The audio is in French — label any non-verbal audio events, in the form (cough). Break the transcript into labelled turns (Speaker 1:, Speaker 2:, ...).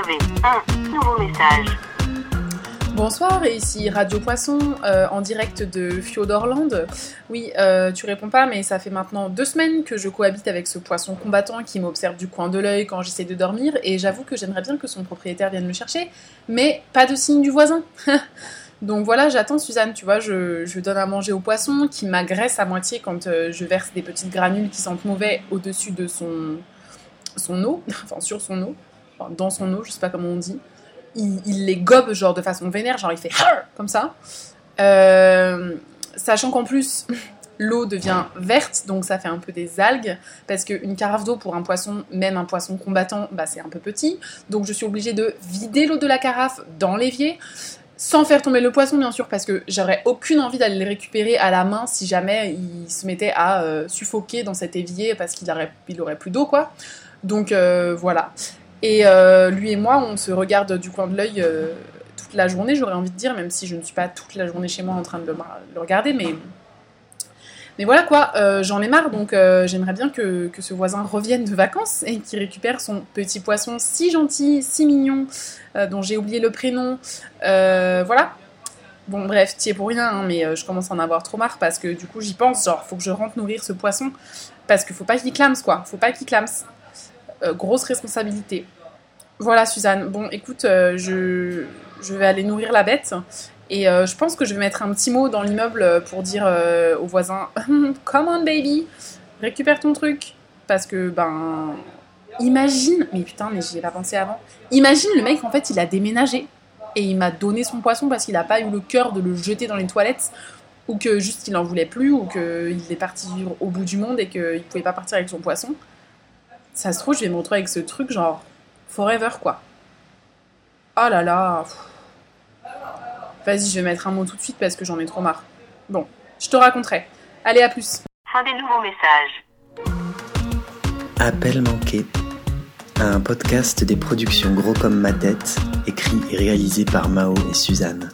Speaker 1: un nouveau message.
Speaker 2: Bonsoir, ici Radio Poisson euh, en direct de Fjodorland. Oui, euh, tu réponds pas, mais ça fait maintenant deux semaines que je cohabite avec ce poisson combattant qui m'observe du coin de l'œil quand j'essaie de dormir, et j'avoue que j'aimerais bien que son propriétaire vienne le chercher, mais pas de signe du voisin. (laughs) Donc voilà, j'attends Suzanne, tu vois, je, je, donne à manger au poisson qui m'agresse à moitié quand euh, je verse des petites granules qui sentent mauvais au-dessus de son, son eau, (laughs) enfin sur son eau, dans son eau, je sais pas comment on dit il, les gobe genre de façon vénère, genre il fait comme ça. Euh, sachant qu'en plus (laughs) l'eau devient verte, donc ça fait un peu des algues, parce qu'une carafe d'eau pour un poisson, même un poisson combattant, bah, c'est un peu petit. Donc je suis obligée de vider l'eau de la carafe dans l'évier, sans faire tomber le poisson bien sûr, parce que j'aurais aucune envie d'aller le récupérer à la main si jamais il se mettait à euh, suffoquer dans cet évier parce qu'il aurait, aurait plus d'eau quoi. Donc euh, voilà. Et euh, lui et moi, on se regarde du coin de l'œil euh, toute la journée, j'aurais envie de dire, même si je ne suis pas toute la journée chez moi en train de le, regarder, mais. Mais voilà quoi, euh, j'en ai marre, donc j'aimerais bien que, que, ce voisin revienne de vacances et qu'il récupère son petit poisson si gentil, si mignon, dont j'ai oublié le prénom. voilà, Bon, bref, t'y es pour rien, hein, mais je commence à en avoir trop marre parce que du coup, j'y pense, genre, faut que je rentre nourrir ce poisson parce qu'il faut pas qu'il clame, quoi. Faut pas qu'il clame. Euh, grosse responsabilité. Voilà Suzanne, bon écoute, euh, je, vais aller nourrir la bête et euh, je pense que je vais mettre un petit mot dans l'immeuble pour dire aux voisins (laughs) Come on baby, récupère ton truc. Parce que ben imagine, mais putain, mais j'y ai pas pensé avant. Imagine le mec en fait il a déménagé et il m'a donné son poisson parce qu'il a pas eu le cœur de le jeter dans les toilettes ou que juste il en voulait plus ou qu'il est parti vivre au bout du monde et qu'il pouvait pas partir avec son poisson ça se trouve, je vais me retrouver avec ce truc genre forever quoi. Oh là là. Vas-y, je vais mettre un mot tout de suite parce que j'en ai trop marre. Bon, je te raconterai. Allez, à plus.
Speaker 1: Fin des nouveaux messages.
Speaker 3: Appel manqué. Un podcast des productions Gros comme ma tête, écrit et réalisé par Mao et Suzanne.